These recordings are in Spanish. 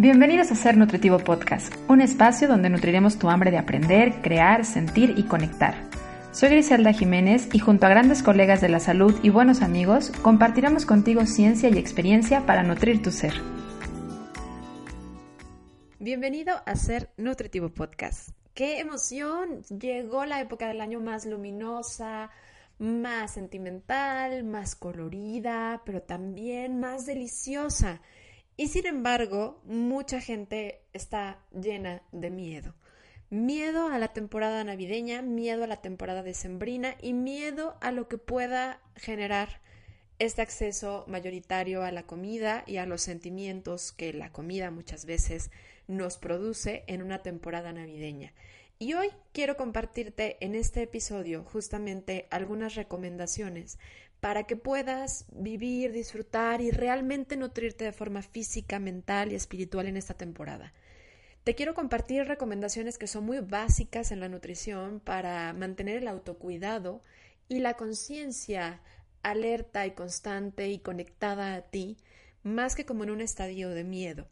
Bienvenidos a Ser Nutritivo Podcast, un espacio donde nutriremos tu hambre de aprender, crear, sentir y conectar. Soy Griselda Jiménez y junto a grandes colegas de la salud y buenos amigos, compartiremos contigo ciencia y experiencia para nutrir tu ser. Bienvenido a Ser Nutritivo Podcast. ¡Qué emoción! Llegó la época del año más luminosa, más sentimental, más colorida, pero también más deliciosa. Y sin embargo, mucha gente está llena de miedo. Miedo a la temporada navideña, miedo a la temporada decembrina y miedo a lo que pueda generar este acceso mayoritario a la comida y a los sentimientos que la comida muchas veces nos produce en una temporada navideña. Y hoy quiero compartirte en este episodio justamente algunas recomendaciones para que puedas vivir, disfrutar y realmente nutrirte de forma física, mental y espiritual en esta temporada. Te quiero compartir recomendaciones que son muy básicas en la nutrición para mantener el autocuidado y la conciencia alerta y constante y conectada a ti, más que como en un estadio de miedo.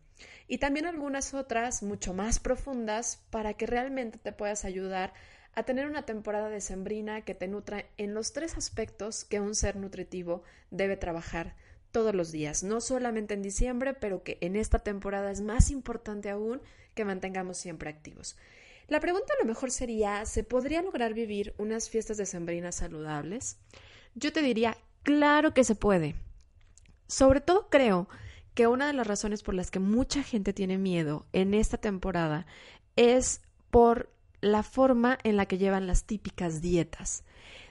Y también algunas otras mucho más profundas para que realmente te puedas ayudar a tener una temporada decembrina que te nutra en los tres aspectos que un ser nutritivo debe trabajar todos los días, no solamente en diciembre, pero que en esta temporada es más importante aún que mantengamos siempre activos. La pregunta a lo mejor sería, ¿se podría lograr vivir unas fiestas decembrinas saludables? Yo te diría, claro que se puede. Sobre todo creo que una de las razones por las que mucha gente tiene miedo en esta temporada es por la forma en la que llevan las típicas dietas.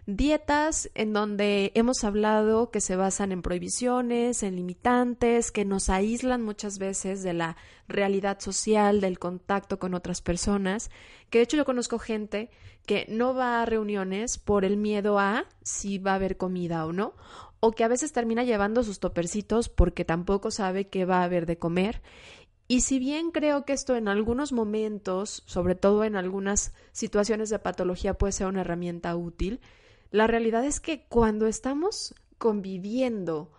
Dietas en donde hemos hablado que se basan en prohibiciones, en limitantes, que nos aíslan muchas veces de la realidad social, del contacto con otras personas, que de hecho yo conozco gente que no va a reuniones por el miedo a si va a haber comida o no, o que a veces termina llevando sus topercitos porque tampoco sabe qué va a haber de comer y si bien creo que esto en algunos momentos, sobre todo en algunas situaciones de patología, puede ser una herramienta útil, la realidad es que cuando estamos conviviendo,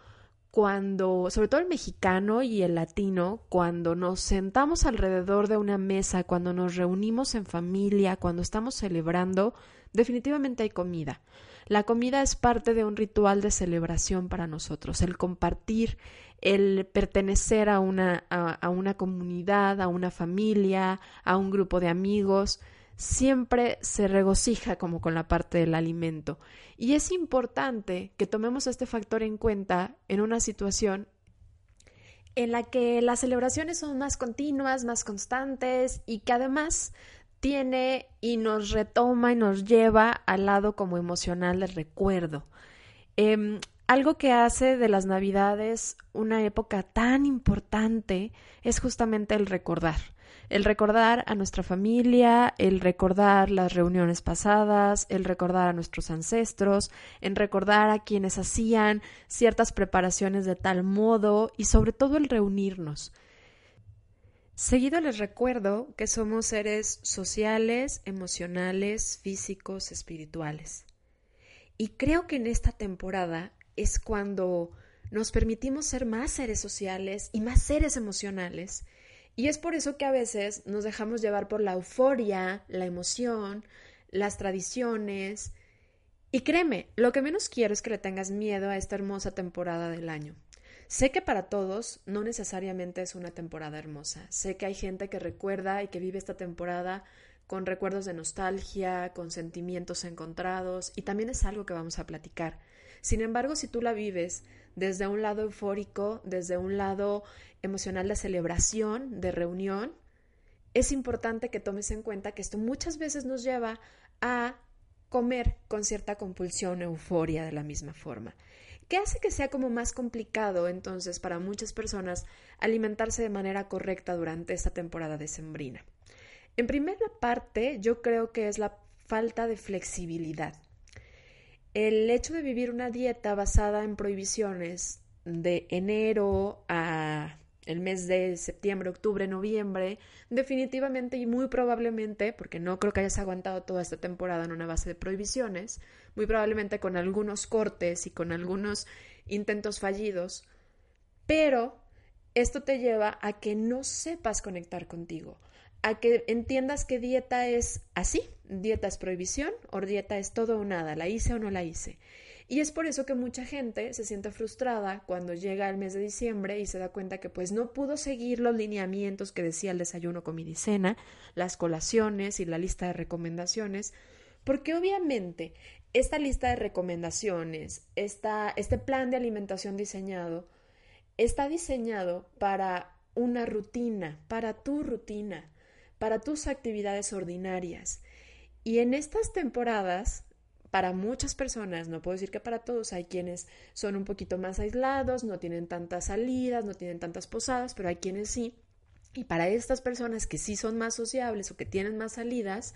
cuando, sobre todo el mexicano y el latino, cuando nos sentamos alrededor de una mesa, cuando nos reunimos en familia, cuando estamos celebrando, definitivamente hay comida. La comida es parte de un ritual de celebración para nosotros, el compartir, el pertenecer a una, a, una comunidad, a una familia, a un grupo de amigos, siempre se regocija como con la parte del alimento. Y es importante que tomemos este factor en cuenta en una situación en la que las celebraciones son más continuas, más constantes y que además tiene y nos retoma y nos lleva al lado como emocional del recuerdo. Em, algo que hace de las Navidades una época tan importante es justamente el recordar. El recordar a nuestra familia, el recordar las reuniones pasadas, el recordar a nuestros ancestros, en recordar a quienes hacían ciertas preparaciones de tal modo y sobre todo el reunirnos. Seguido les recuerdo que somos seres sociales, emocionales, físicos, espirituales. Y creo que en esta temporada es cuando nos permitimos ser más seres sociales y más seres emocionales. Y es por eso que a veces nos dejamos llevar por la euforia, la emoción, las tradiciones. Y créeme, lo que menos quiero es que le tengas miedo a esta hermosa temporada del año. Sé que para todos no necesariamente es una temporada hermosa. Sé que hay gente que recuerda y que vive esta temporada con recuerdos de nostalgia, con sentimientos encontrados, y también es algo que vamos a platicar. Sin embargo, si tú la vives desde un lado eufórico, desde un lado emocional de celebración, de reunión, es importante que tomes en cuenta que esto muchas veces nos lleva a comer con cierta compulsión, euforia de la misma forma. ¿Qué hace que sea como más complicado entonces para muchas personas alimentarse de manera correcta durante esta temporada decembrina? En primera parte, yo creo que es la falta de flexibilidad. El hecho de vivir una dieta basada en prohibiciones de enero a el mes de septiembre, octubre, noviembre, definitivamente y muy probablemente, porque no creo que hayas aguantado toda esta temporada en una base de prohibiciones, muy probablemente con algunos cortes y con algunos intentos fallidos, pero esto te lleva a que no sepas conectar contigo, a que entiendas que dieta es así, dieta es prohibición o dieta es todo o nada, la hice o no la hice. Y es por eso que mucha gente se siente frustrada cuando llega el mes de diciembre y se da cuenta que pues no pudo seguir los lineamientos que decía el desayuno, comida y cena, las colaciones y la lista de recomendaciones, porque obviamente esta lista de recomendaciones, este plan de alimentación diseñado, está diseñado para una rutina, para tu rutina, para tus actividades ordinarias. Y en estas temporadas para muchas personas, no puedo decir que para todos, hay quienes son un poquito más aislados, no tienen tantas salidas, no tienen tantas posadas, pero hay quienes sí. Y para estas personas que sí son más sociables o que tienen más salidas,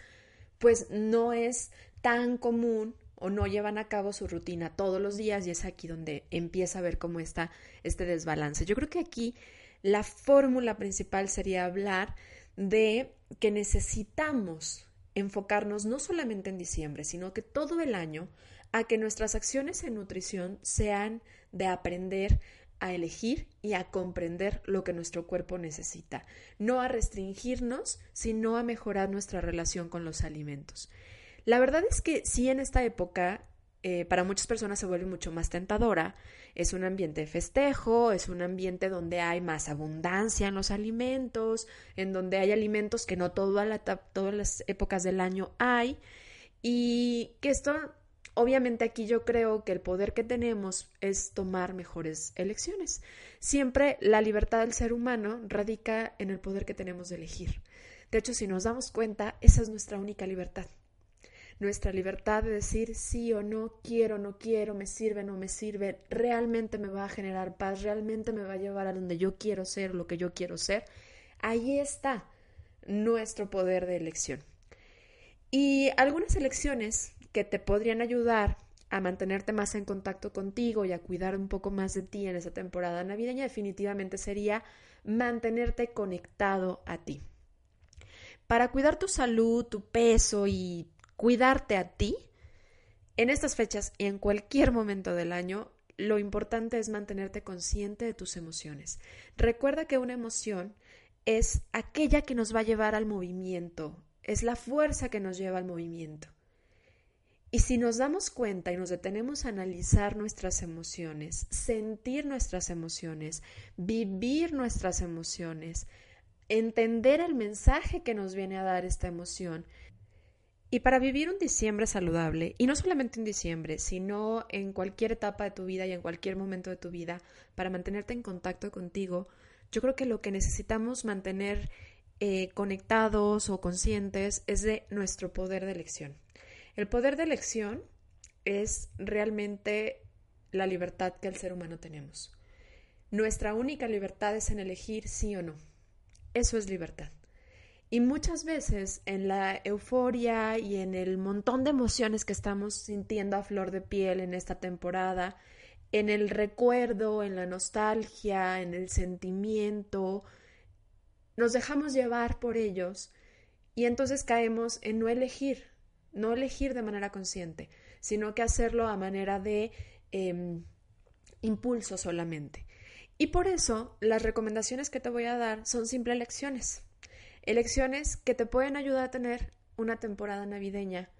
pues no es tan común o no llevan a cabo su rutina todos los días y es aquí donde empieza a ver cómo está este desbalance. Yo creo que aquí la fórmula principal sería hablar de que necesitamos enfocarnos no solamente en diciembre, sino que todo el año a que nuestras acciones en nutrición sean de aprender a elegir y a comprender lo que nuestro cuerpo necesita, no a restringirnos, sino a mejorar nuestra relación con los alimentos. La verdad es que sí en esta época eh, para muchas personas se vuelve mucho más tentadora. Es un ambiente de festejo, es un ambiente donde hay más abundancia en los alimentos, en donde hay alimentos que no todas las épocas del año hay. Y que esto, obviamente aquí yo creo que el poder que tenemos es tomar mejores elecciones. Siempre la libertad del ser humano radica en el poder que tenemos de elegir. De hecho, si nos damos cuenta, esa es nuestra única libertad nuestra libertad de decir sí o no, quiero, no quiero, me sirve, no me sirve, realmente me va a generar paz, realmente me va a llevar a donde yo quiero ser, lo que yo quiero ser, ahí está nuestro poder de elección. Y algunas elecciones que te podrían ayudar a mantenerte más en contacto contigo y a cuidar un poco más de ti en esa temporada navideña definitivamente sería mantenerte conectado a ti. Para cuidar tu salud, tu peso y cuidarte a ti, en estas fechas y en cualquier momento del año, lo importante es mantenerte consciente de tus emociones. Recuerda que una emoción es aquella que nos va a llevar al movimiento, es la fuerza que nos lleva al movimiento. Y si nos damos cuenta y nos detenemos a analizar nuestras emociones, sentir nuestras emociones, vivir nuestras emociones, entender el mensaje que nos viene a dar esta emoción, y para vivir un diciembre saludable, y no solamente en diciembre, sino en cualquier etapa de tu vida y en cualquier momento de tu vida, para mantenerte en contacto contigo, yo creo que lo que necesitamos mantener eh, conectados o conscientes es de nuestro poder de elección. El poder de elección es realmente la libertad que el ser humano tenemos. Nuestra única libertad es en elegir sí o no. Eso es libertad. Y muchas veces en la euforia y en el montón de emociones que estamos sintiendo a flor de piel en esta temporada, en el recuerdo, en la nostalgia, en el sentimiento, nos dejamos llevar por ellos y entonces caemos en no elegir, no elegir de manera consciente, sino que hacerlo a manera de em, impulso solamente. Y por eso las recomendaciones que te voy a dar son simple lecciones Elecciones que te pueden ayudar a tener una temporada navideña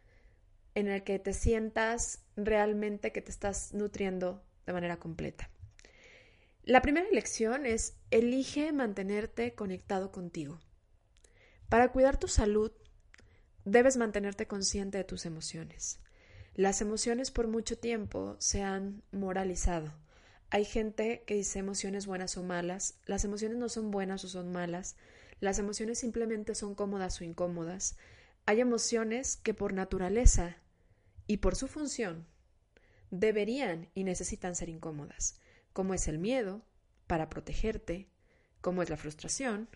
en la que te sientas realmente que te estás nutriendo de manera completa. La primera elección es elige mantenerte conectado contigo. Para cuidar tu salud, debes mantenerte consciente de tus emociones. Las emociones por mucho tiempo se han moralizado. Hay gente que dice emociones buenas o malas. Las emociones no son buenas o son malas. Las emociones simplemente son cómodas o incómodas. Hay emociones que por naturaleza y por su función deberían y necesitan ser incómodas, como es el miedo, para protegerte, como es la frustración,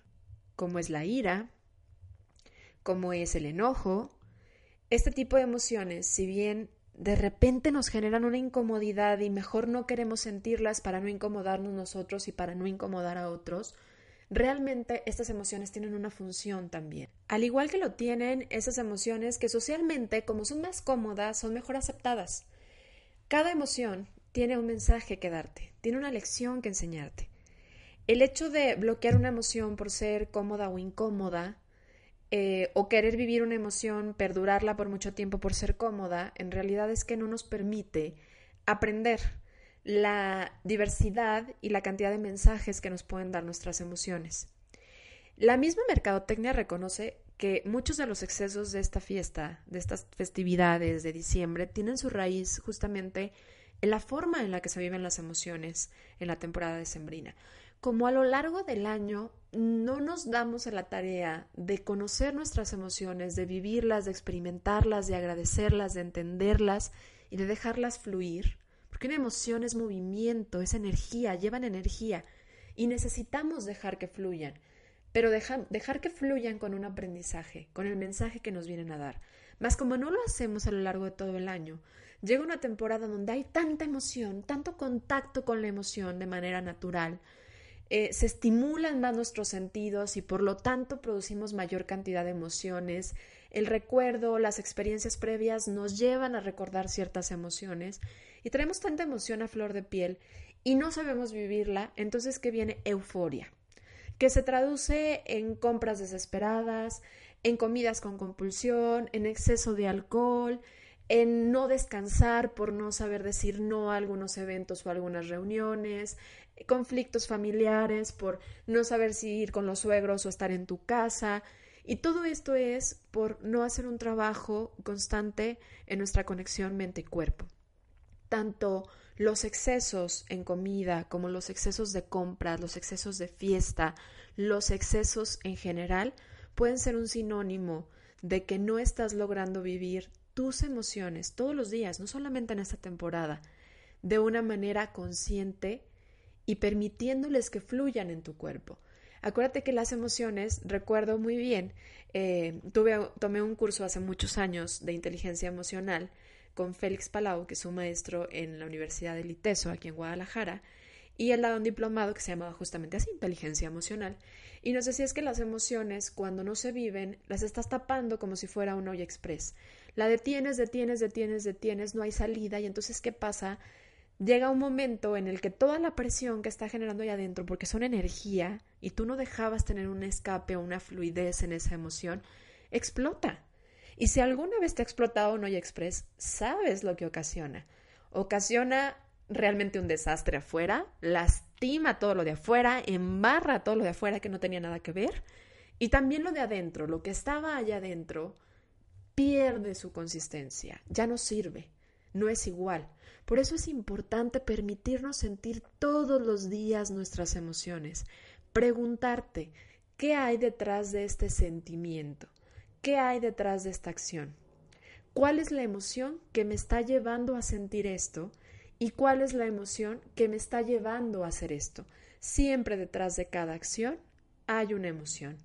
como es la ira, como es el enojo. Este tipo de emociones, si bien de repente nos generan una incomodidad y mejor no queremos sentirlas para no incomodarnos nosotros y para no incomodar a otros, realmente estas emociones tienen una función también. Al igual que lo tienen esas emociones que socialmente, como son más cómodas, son mejor aceptadas. Cada emoción tiene un mensaje que darte, tiene una lección que enseñarte. El hecho de bloquear una emoción por ser cómoda o incómoda, eh, o querer vivir una emoción, perdurarla por mucho tiempo por ser cómoda, en realidad es que no nos permite aprender la diversidad y la cantidad de mensajes que nos pueden dar nuestras emociones. La misma mercadotecnia reconoce que muchos de los excesos de esta fiesta, de estas festividades de diciembre, tienen su raíz justamente en la forma en la que se viven las emociones en la temporada decembrina. Como a lo largo del año no nos damos a la tarea de conocer nuestras emociones, de vivirlas, de experimentarlas, de agradecerlas, de entenderlas y de dejarlas fluir, porque una emoción es movimiento, es energía, llevan energía y necesitamos dejar que fluyan pero dejar que fluyan con un aprendizaje, con el mensaje que nos vienen a dar. Más como no lo hacemos a lo largo de todo el año, llega una temporada donde hay tanta emoción, tanto contacto con la emoción de manera natural, eh, se estimulan más nuestros sentidos y por lo tanto producimos mayor cantidad de emociones. El recuerdo, las experiencias previas nos llevan a recordar ciertas emociones y tenemos tanta emoción a flor de piel y no sabemos vivirla, entonces que viene euforia que se traduce en compras desesperadas, en comidas con compulsión, en exceso de alcohol, en no descansar por no saber decir no a algunos eventos o algunas reuniones, conflictos familiares por no saber si ir con los suegros o estar en tu casa. Y todo esto es por no hacer un trabajo constante en nuestra conexión mente y cuerpo. Tanto los excesos en comida, como los excesos de compras, los excesos de fiesta, los excesos en general, pueden ser un sinónimo de que no estás logrando vivir tus emociones todos los días, no solamente en esta temporada, de una manera consciente y permitiéndoles que fluyan en tu cuerpo. Acuérdate que las emociones, recuerdo muy bien, eh, tuve, tomé un curso hace muchos años de inteligencia emocional con Félix Palau, que es un maestro en la Universidad de Liteso, aquí en Guadalajara, y él daba un diplomado que se llamaba justamente así, inteligencia emocional. Y nos decía es que las emociones, cuando no se viven, las estás tapando como si fuera un olla express. La detienes, detienes, detienes, detienes, no hay salida, y entonces, ¿qué pasa? Llega un momento en el que toda la presión que está generando ahí adentro, porque son energía, y tú no dejabas tener un escape o una fluidez en esa emoción, explota. Y si alguna vez te ha explotado un express, sabes lo que ocasiona. Ocasiona realmente un desastre afuera, lastima todo lo de afuera, embarra todo lo de afuera que no tenía nada que ver, y también lo de adentro, lo que estaba allá adentro, pierde su consistencia, ya no sirve, no es igual. Por eso es importante permitirnos sentir todos los días nuestras emociones, preguntarte, ¿qué hay detrás de este sentimiento? ¿Qué hay detrás de esta acción? ¿Cuál es la emoción que me está llevando a sentir esto? ¿Y cuál es la emoción que me está llevando a hacer esto? Siempre detrás de cada acción hay una emoción.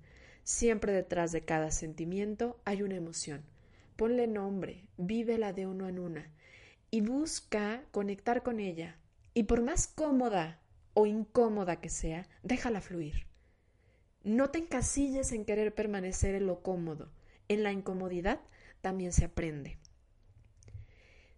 Siempre detrás de cada sentimiento hay una emoción. Ponle nombre, vívela de uno en una y busca conectar con ella. Y por más cómoda o incómoda que sea, déjala fluir. No te encasilles en querer permanecer en lo cómodo en la incomodidad también se aprende.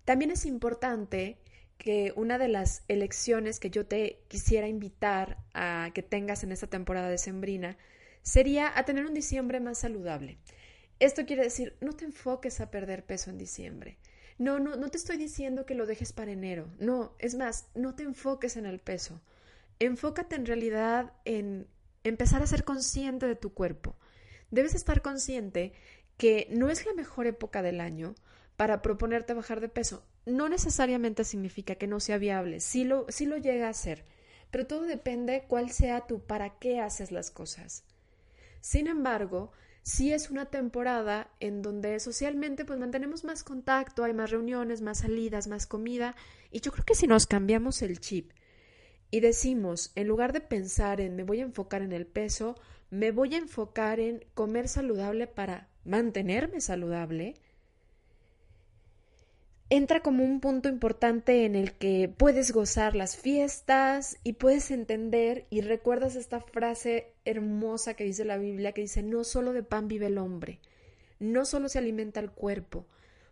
También es importante que una de las elecciones que yo te quisiera invitar a que tengas en esta temporada de Sembrina sería a tener un diciembre más saludable. Esto quiere decir, no te enfoques a perder peso en diciembre. No, no, no te estoy diciendo que lo dejes para enero. No, es más, no te enfoques en el peso. Enfócate en realidad en empezar a ser consciente de tu cuerpo. Debes estar consciente que no es la mejor época del año para proponerte bajar de peso. No necesariamente significa que no sea viable, sí lo, sí lo llega a ser, pero todo depende cuál sea tu para qué haces las cosas. Sin embargo, sí es una temporada en donde socialmente pues mantenemos más contacto, hay más reuniones, más salidas, más comida, y yo creo que si nos cambiamos el chip y decimos, en lugar de pensar en me voy a enfocar en el peso, me voy a enfocar en comer saludable para mantenerme saludable, entra como un punto importante en el que puedes gozar las fiestas y puedes entender y recuerdas esta frase hermosa que dice la Biblia que dice no solo de pan vive el hombre, no solo se alimenta el cuerpo.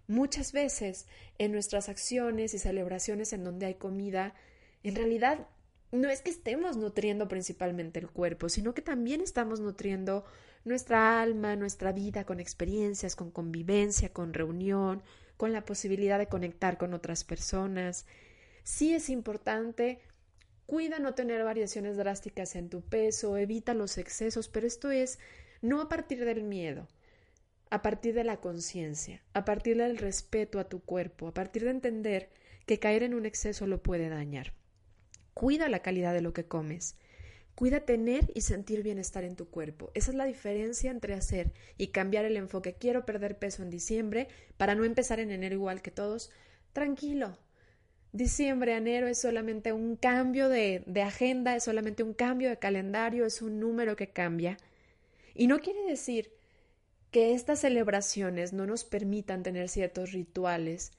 Muchas veces en nuestras acciones y celebraciones en donde hay comida, en realidad no es que estemos nutriendo principalmente el cuerpo, sino que también estamos nutriendo nuestra alma, nuestra vida con experiencias, con convivencia, con reunión, con la posibilidad de conectar con otras personas. Sí es importante, cuida no tener variaciones drásticas en tu peso, evita los excesos, pero esto es no a partir del miedo, a partir de la conciencia, a partir del respeto a tu cuerpo, a partir de entender que caer en un exceso lo puede dañar. Cuida la calidad de lo que comes. Cuida tener y sentir bienestar en tu cuerpo. Esa es la diferencia entre hacer y cambiar el enfoque. Quiero perder peso en diciembre para no empezar en enero igual que todos. Tranquilo. Diciembre, enero es solamente un cambio de, de agenda, es solamente un cambio de calendario, es un número que cambia. Y no quiere decir que estas celebraciones no nos permitan tener ciertos rituales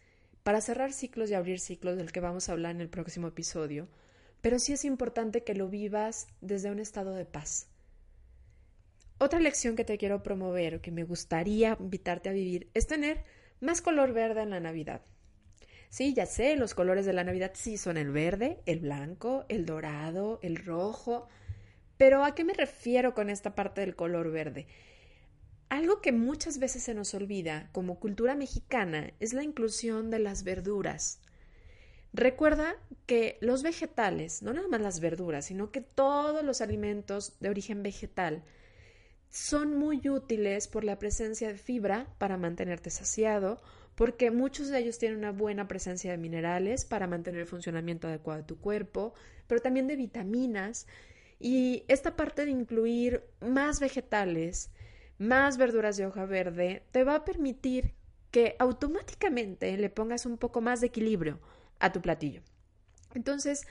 para cerrar ciclos y abrir ciclos del que vamos a hablar en el próximo episodio pero sí es importante que lo vivas desde un estado de paz. Otra lección que te quiero promover o que me gustaría invitarte a vivir es tener más color verde en la Navidad. Sí, ya sé, los colores de la Navidad sí son el verde, el blanco, el dorado, el rojo, pero ¿a qué me refiero con esta parte del color verde? Algo que muchas veces se nos olvida como cultura mexicana es la inclusión de las verduras. Recuerda que los vegetales, no nada más las verduras, sino que todos los alimentos de origen vegetal son muy útiles por la presencia de fibra para mantenerte saciado, porque muchos de ellos tienen una buena presencia de minerales para mantener el funcionamiento adecuado de tu cuerpo, pero también de vitaminas. Y esta parte de incluir más vegetales, más verduras de hoja verde, te va a permitir que automáticamente le pongas un poco más de equilibrio a tu platillo. Entonces,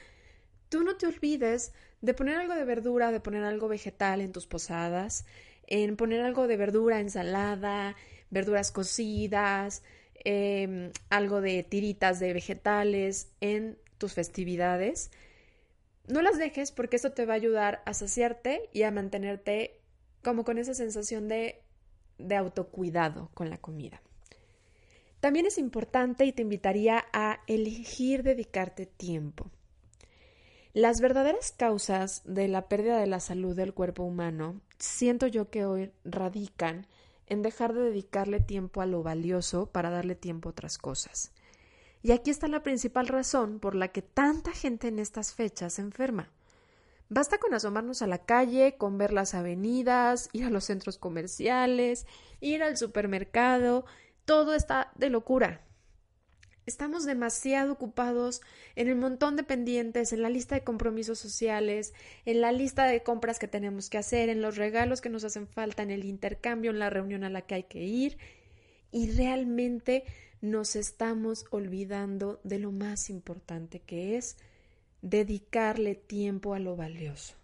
tú no te olvides de poner algo de verdura, de poner algo vegetal en tus posadas, en poner algo de verdura, ensalada, verduras cocidas, em, algo de tiritas de vegetales en tus festividades. No las dejes porque esto te va a ayudar a saciarte y a mantenerte como con esa sensación de, de autocuidado con la comida. También es importante y te invitaría a elegir dedicarte tiempo. Las verdaderas causas de la pérdida de la salud del cuerpo humano siento yo que hoy radican en dejar de dedicarle tiempo a lo valioso para darle tiempo a otras cosas. Y aquí está la principal razón por la que tanta gente en estas fechas se enferma. Basta con asomarnos a la calle, con ver las avenidas, ir a los centros comerciales, ir al supermercado todo está de locura. Estamos demasiado ocupados en el montón de pendientes, en la lista de compromisos sociales, en la lista de compras que tenemos que hacer, en los regalos que nos hacen falta, en el intercambio, en la reunión a la que hay que ir. Y realmente nos estamos olvidando de lo más importante que es dedicarle tiempo a lo valioso.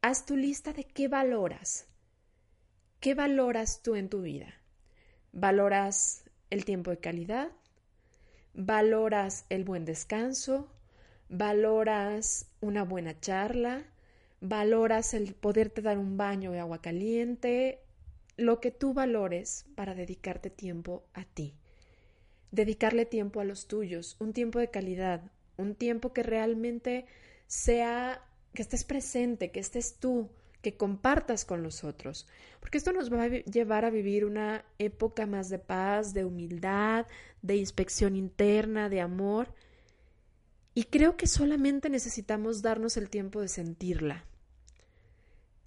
Haz tu lista de qué valoras. ¿Qué valoras tú en tu vida? Valoras el tiempo de calidad, valoras el buen descanso, valoras una buena charla, valoras el poderte dar un baño de agua caliente, lo que tú valores para dedicarte tiempo a ti. Dedicarle tiempo a los tuyos, un tiempo de calidad, un tiempo que realmente sea, que estés presente, que estés tú, que compartas con los otros, porque esto nos va a llevar a vivir una época más de paz, de humildad, de inspección interna, de amor. Y creo que solamente necesitamos darnos el tiempo de sentirla.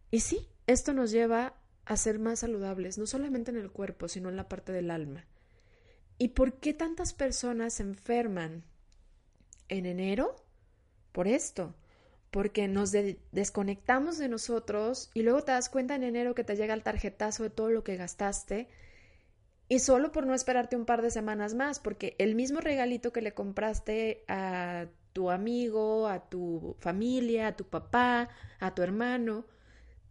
Y sí, esto nos lleva a ser más saludables, no solamente en el cuerpo, sino en la parte del alma. ¿Y por qué tantas personas se enferman en enero? Por esto, porque nos desconectamos de nosotros y luego te das cuenta en enero que te llega el tarjetazo de todo lo que gastaste y solo por no esperarte un par de semanas más, porque el mismo regalito que le compraste a tu amigo, a tu familia, a tu papá, a tu hermano,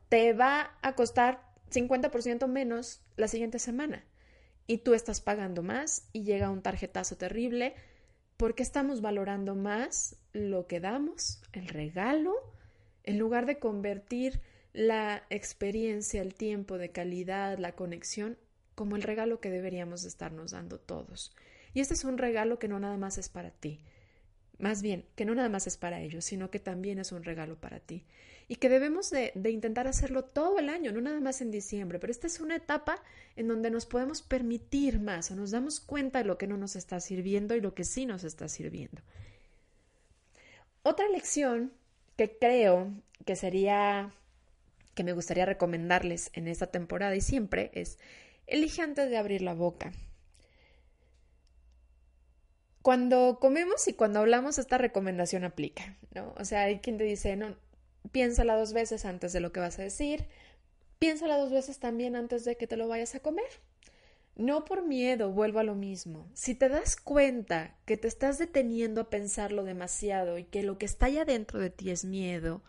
te va a costar 50% menos la siguiente semana. Y tú estás pagando más y llega un tarjetazo terrible porque estamos valorando más lo que damos, el regalo, en lugar de convertir la experiencia, el tiempo de calidad, la conexión, como el regalo que deberíamos estarnos dando todos. Y este es un regalo que no nada más es para ti, más bien, que no nada más es para ellos, sino que también es un regalo para ti. Y que debemos de, de, intentar hacerlo todo el año, no nada más en diciembre, pero esta es una etapa en donde nos podemos permitir más o nos damos cuenta de lo que no nos está sirviendo y lo que sí nos está sirviendo. Otra lección que creo que sería, que me gustaría recomendarles en esta temporada y siempre es, elige antes de abrir la boca. Cuando comemos y cuando hablamos, esta recomendación aplica, ¿no? O sea, hay quien te dice, no, piénsala dos veces antes de lo que vas a decir, piénsala dos veces también antes de que te lo vayas a comer. No por miedo, vuelvo a lo mismo. Si te das cuenta que te estás deteniendo a pensarlo demasiado y que lo que está allá dentro de ti es miedo,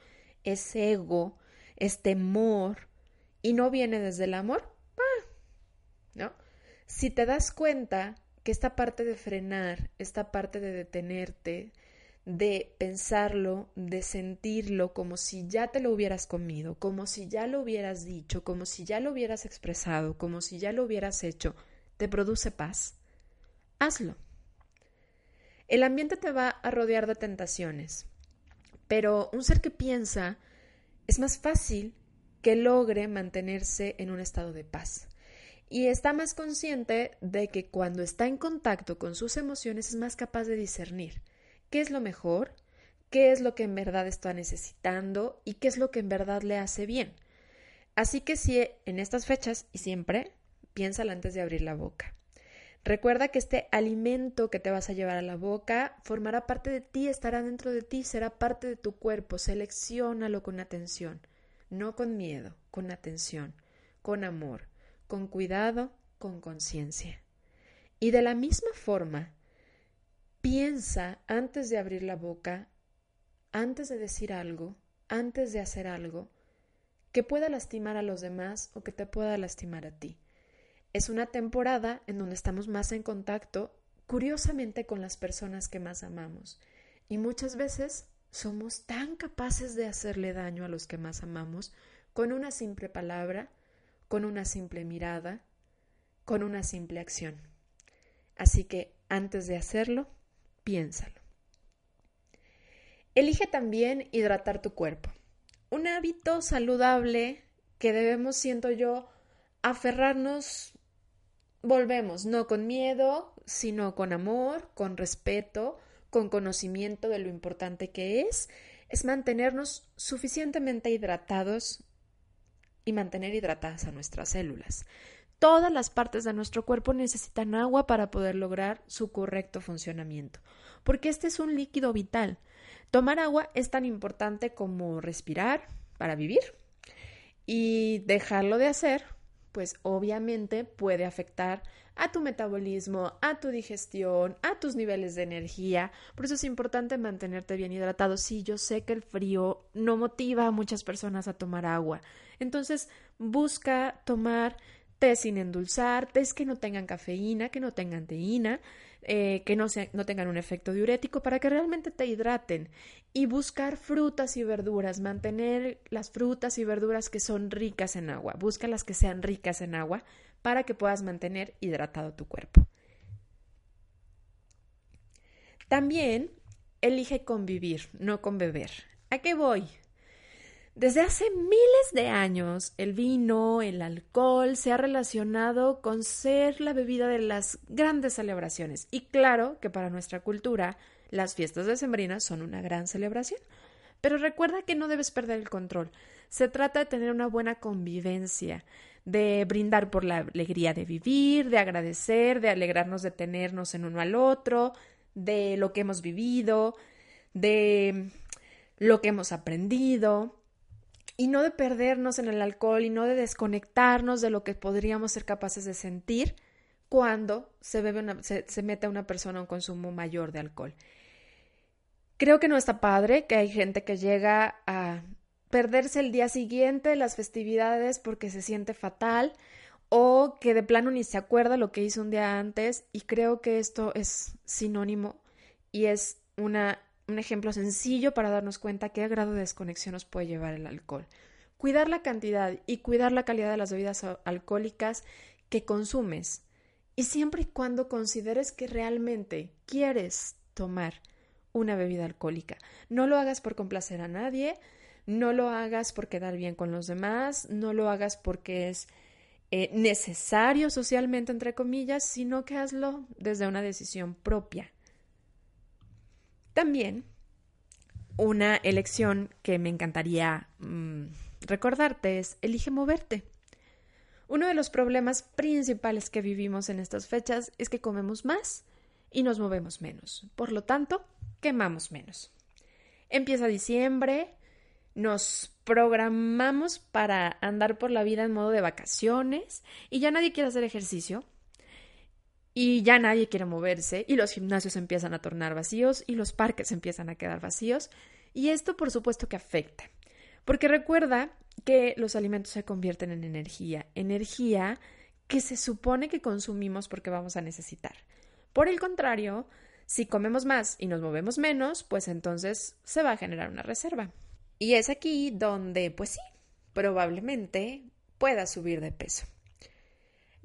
es ego, es temor y no viene desde el amor, ah, ¿no? Si te das cuenta que esta parte de frenar, esta parte de detenerte, de pensarlo, de sentirlo como si ya te lo hubieras comido, como si ya lo hubieras dicho, como si ya lo hubieras expresado, como si ya lo hubieras hecho, te produce paz, hazlo. El ambiente te va a rodear de tentaciones, pero un ser que piensa es más fácil que logre mantenerse en un estado de paz. Y está más consciente de que cuando está en contacto con sus emociones es más capaz de discernir qué es lo mejor, qué es lo que en verdad está necesitando y qué es lo que en verdad le hace bien. Así que si en estas fechas y siempre, piénsala antes de abrir la boca. Recuerda que este alimento que te vas a llevar a la boca formará parte de ti, estará dentro de ti, será parte de tu cuerpo. Selecciónalo con atención, no con miedo, con atención, con amor con cuidado, con conciencia. Y de la misma forma, piensa antes de abrir la boca, antes de decir algo, antes de hacer algo, que pueda lastimar a los demás o que te pueda lastimar a ti. Es una temporada en donde estamos más en contacto, curiosamente, con las personas que más amamos. Y muchas veces somos tan capaces de hacerle daño a los que más amamos con una simple palabra, con una simple mirada, con una simple acción. Así que antes de hacerlo, piénsalo. Elige también hidratar tu cuerpo. Un hábito saludable que debemos, siento yo, aferrarnos, volvemos, no con miedo, sino con amor, con respeto, con conocimiento de lo importante que es, es mantenernos suficientemente hidratados y mantener hidratadas a nuestras células. Todas las partes de nuestro cuerpo necesitan agua para poder lograr su correcto funcionamiento, porque este es un líquido vital. Tomar agua es tan importante como respirar para vivir y dejarlo de hacer, pues obviamente puede afectar a tu metabolismo, a tu digestión, a tus niveles de energía. Por eso es importante mantenerte bien hidratado. Sí, yo sé que el frío no motiva a muchas personas a tomar agua. Entonces, busca tomar té sin endulzar, tés que no tengan cafeína, que no tengan teína, eh, que no, no tengan un efecto diurético para que realmente te hidraten. Y buscar frutas y verduras, mantener las frutas y verduras que son ricas en agua. Busca las que sean ricas en agua para que puedas mantener hidratado tu cuerpo. También elige convivir, no con beber. ¿A qué voy? Desde hace miles de años, el vino, el alcohol se ha relacionado con ser la bebida de las grandes celebraciones. Y claro que para nuestra cultura, las fiestas decembrinas son una gran celebración. Pero recuerda que no debes perder el control. Se trata de tener una buena convivencia, de brindar por la alegría de vivir, de agradecer, de alegrarnos de tenernos en uno al otro, de lo que hemos vivido, de lo que hemos aprendido, y no de perdernos en el alcohol y no de desconectarnos de lo que podríamos ser capaces de sentir cuando se, bebe una, se, mete a una persona a un consumo mayor de alcohol. Creo que no está padre que hay gente que llega a perderse el día siguiente las festividades porque se siente fatal o que de plano ni se acuerda lo que hizo un día antes y creo que esto es sinónimo y es una, un ejemplo sencillo para darnos cuenta qué grado de desconexión nos puede llevar el alcohol. Cuidar la cantidad y cuidar la calidad de las bebidas alcohólicas que consumes y siempre y cuando consideres que realmente quieres tomar una bebida alcohólica. No lo hagas por complacer a nadie, no lo hagas por quedar bien con los demás, no lo hagas porque es eh, necesario socialmente, entre comillas, sino que hazlo desde una decisión propia. También una elección que me encantaría mm, recordarte es elige moverte. Uno de los problemas principales que vivimos en estas fechas es que comemos más y nos movemos menos. Por lo tanto, quemamos menos. Empieza diciembre, nos programamos para andar por la vida en modo de vacaciones y ya nadie quiere hacer ejercicio y ya nadie quiere moverse y los gimnasios empiezan a tornar vacíos y los parques empiezan a quedar vacíos y esto por supuesto que afecta. Porque recuerda que los alimentos se convierten en energía, energía que se supone que consumimos porque vamos a necesitar. Por el contrario, si comemos más y nos movemos menos, pues entonces se va a generar una reserva. Y es aquí donde, pues sí, probablemente pueda subir de peso.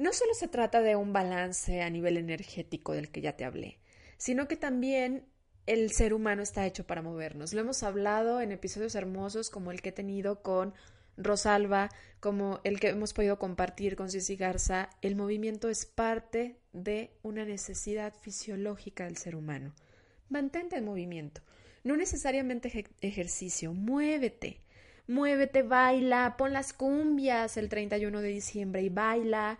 No solo se trata de un balance a nivel energético del que ya te hablé, sino que también el ser humano está hecho para movernos. Lo hemos hablado en episodios hermosos como el que he tenido con Rosalba, como el que hemos podido compartir con Cici Garza. El movimiento es parte de una necesidad fisiológica del ser humano. Mantente en movimiento. No necesariamente ejercicio, muévete. Muévete, baila, pon las cumbias el 31 de diciembre y baila,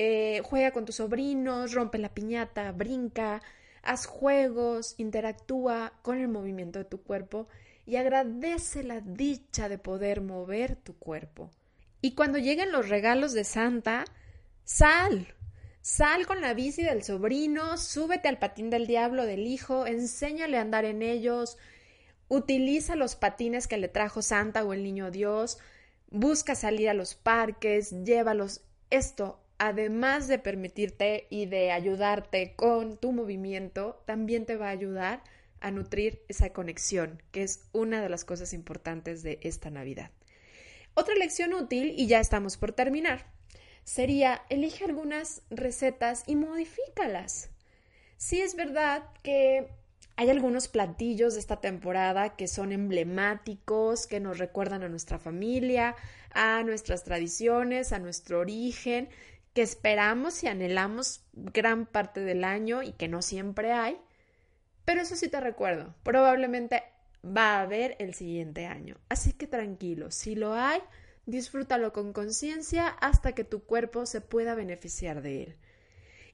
eh, juega con tus sobrinos, rompe la piñata, brinca, haz juegos, interactúa con el movimiento de tu cuerpo y agradece la dicha de poder mover tu cuerpo. Y cuando lleguen los regalos de Santa, sal, Sal con la bici del sobrino, súbete al patín del diablo del hijo, enséñale a andar en ellos, utiliza los patines que le trajo Santa o el niño Dios, busca salir a los parques, llévalos. Esto, además de permitirte y de ayudarte con tu movimiento, también te va a ayudar a nutrir esa conexión, que es una de las cosas importantes de esta Navidad. Otra lección útil, y ya estamos por terminar, sería elige algunas recetas y modifícalas. Sí es verdad que hay algunos platillos de esta temporada que son emblemáticos, que nos recuerdan a nuestra familia, a nuestras tradiciones, a nuestro origen, que esperamos y anhelamos gran parte del año y que no siempre hay. Pero eso sí te recuerdo, probablemente va a haber el siguiente año. Así que tranquilo, si lo hay, Disfrútalo con conciencia hasta que tu cuerpo se pueda beneficiar de él.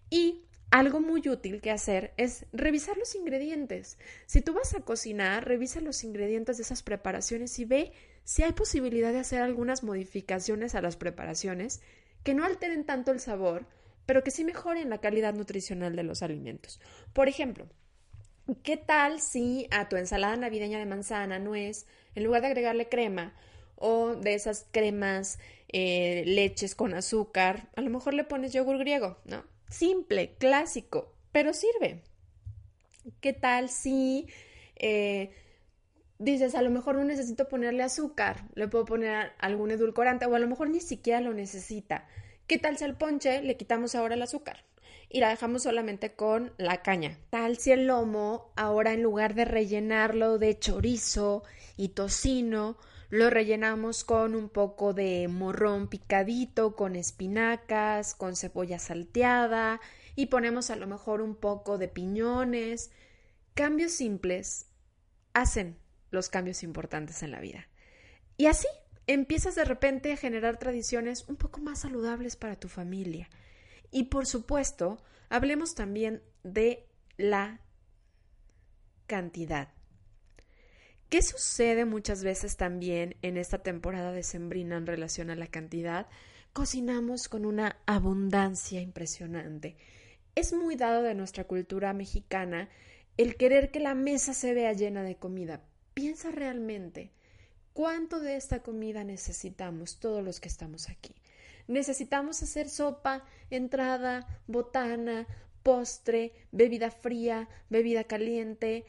Y algo muy útil que hacer es revisar los ingredientes. Si tú vas a cocinar, revisa los ingredientes de esas preparaciones y ve si hay posibilidad de hacer algunas modificaciones a las preparaciones que no alteren tanto el sabor, pero que sí mejoren la calidad nutricional de los alimentos. Por ejemplo, ¿qué tal si a tu ensalada navideña de manzana, nuez, en lugar de agregarle crema, o de esas cremas, eh, leches con azúcar, a lo mejor le pones yogur griego, ¿no? Simple, clásico, pero sirve. ¿Qué tal si eh, dices, a lo mejor no necesito ponerle azúcar, le puedo poner algún edulcorante o a lo mejor ni siquiera lo necesita? ¿Qué tal si al ponche le quitamos ahora el azúcar? y la dejamos solamente con la caña. Tal si el lomo, ahora en lugar de rellenarlo de chorizo y tocino, lo rellenamos con un poco de morrón picadito, con espinacas, con cebolla salteada y ponemos a lo mejor un poco de piñones. Cambios simples hacen los cambios importantes en la vida. Y así empiezas de repente a generar tradiciones un poco más saludables para tu familia. Y por supuesto, hablemos también de la cantidad. ¿Qué sucede muchas veces también en esta temporada de sembrina en relación a la cantidad? Cocinamos con una abundancia impresionante. Es muy dado de nuestra cultura mexicana el querer que la mesa se vea llena de comida. Piensa realmente cuánto de esta comida necesitamos todos los que estamos aquí. Necesitamos hacer sopa, entrada, botana, postre, bebida fría, bebida caliente,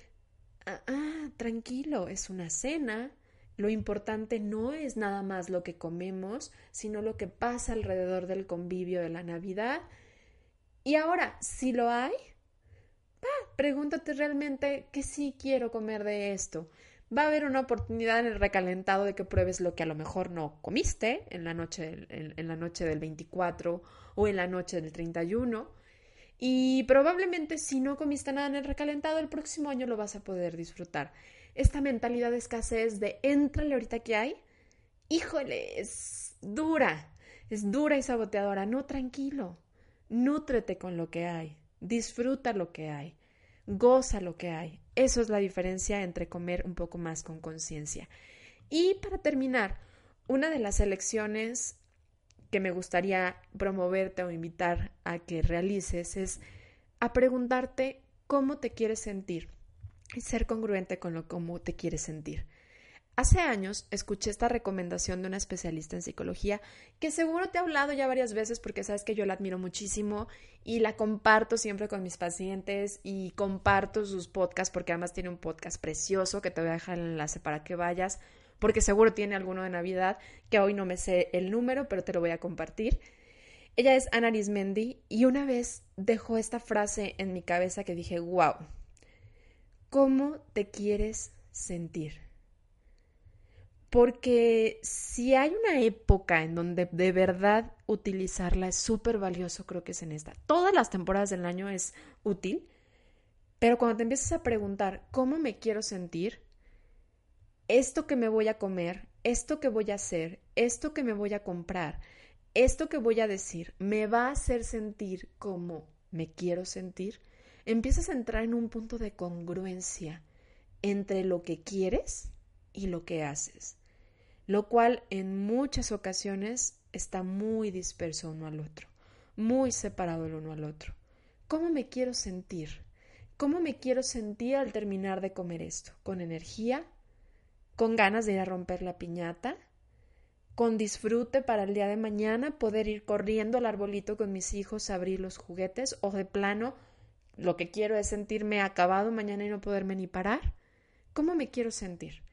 Ah, ah, tranquilo, es una cena. Lo importante no es nada más lo que comemos, sino lo que pasa alrededor del convivio de la Navidad. Y ahora, si lo hay, pregúntate realmente qué sí quiero comer de esto. Va a haber una oportunidad en el recalentado de que pruebes lo que a lo mejor no comiste en la noche, en la noche del 24 o en la noche del 31. Y probablemente si no comiste nada en el recalentado, el próximo año lo vas a poder disfrutar. Esta mentalidad de escasez de entrale ahorita que hay, híjole, es dura, es dura y saboteadora. No, tranquilo, nútrete con lo que hay, disfruta lo que hay, goza lo que hay. Eso es la diferencia entre comer un poco más con conciencia. Y para terminar, una de las elecciones que me gustaría promoverte o invitar a que realices es a preguntarte cómo te quieres sentir y ser congruente con lo cómo te quieres sentir. Hace años escuché esta recomendación de una especialista en psicología que seguro te he hablado ya varias veces porque sabes que yo la admiro muchísimo y la comparto siempre con mis pacientes y comparto sus podcasts porque además tiene un podcast precioso que te voy a dejar el enlace para que vayas porque seguro tiene alguno de Navidad que hoy no me sé el número pero te lo voy a compartir. Ella es Ana Arismendi y una vez dejó esta frase en mi cabeza que dije, wow, ¿cómo te quieres sentir? Porque si hay una época en donde de verdad utilizarla es súper valioso, creo que es en esta. Todas las temporadas del año es útil, pero cuando te empiezas a preguntar cómo me quiero sentir, esto que me voy a comer, esto que voy a hacer, esto que me voy a comprar, esto que voy a decir, me va a hacer sentir como me quiero sentir, empiezas a entrar en un punto de congruencia entre lo que quieres y lo que haces lo cual en muchas ocasiones está muy disperso uno al otro, muy separado el uno al otro. ¿Cómo me quiero sentir? ¿Cómo me quiero sentir al terminar de comer esto? ¿Con energía? ¿Con ganas de ir a romper la piñata? ¿Con disfrute para el día de mañana poder ir corriendo al arbolito con mis hijos a abrir los juguetes? ¿O de plano lo que quiero es sentirme acabado mañana y no poderme ni parar? ¿Cómo me quiero sentir?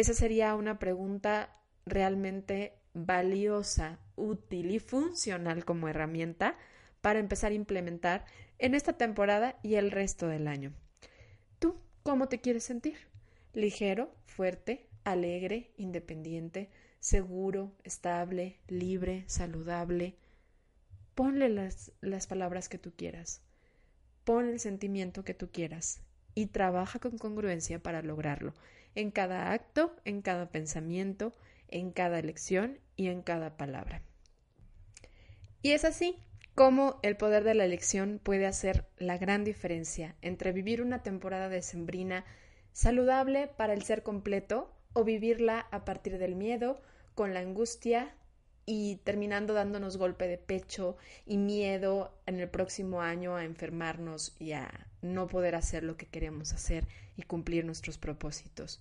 Esa sería una pregunta realmente valiosa, útil y funcional como herramienta para empezar a implementar en esta temporada y el resto del año. ¿Tú cómo te quieres sentir? ¿Ligero, fuerte, alegre, independiente, seguro, estable, libre, saludable? Ponle las, las palabras que tú quieras. Pon el sentimiento que tú quieras y trabaja con congruencia para lograrlo en cada acto, en cada pensamiento, en cada elección y en cada palabra. Y es así como el poder de la elección puede hacer la gran diferencia entre vivir una temporada decembrina saludable para el ser completo o vivirla a partir del miedo, con la angustia y terminando dándonos golpe de pecho y miedo en el próximo año a enfermarnos y a no poder hacer lo que queremos hacer y cumplir nuestros propósitos.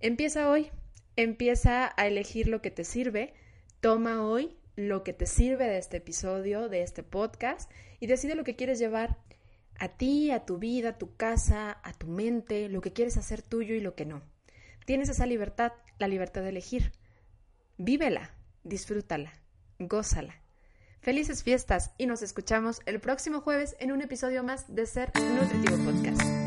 Empieza hoy, empieza a elegir lo que te sirve, toma hoy lo que te sirve de este episodio, de este podcast y decide lo que quieres llevar a ti, a tu vida, a tu casa, a tu mente, lo que quieres hacer tuyo y lo que no. Tienes esa libertad, la libertad de elegir. Vívela, disfrútala, gózala. Felices fiestas y nos escuchamos el próximo jueves en un episodio más de Ser Nutritivo Podcast.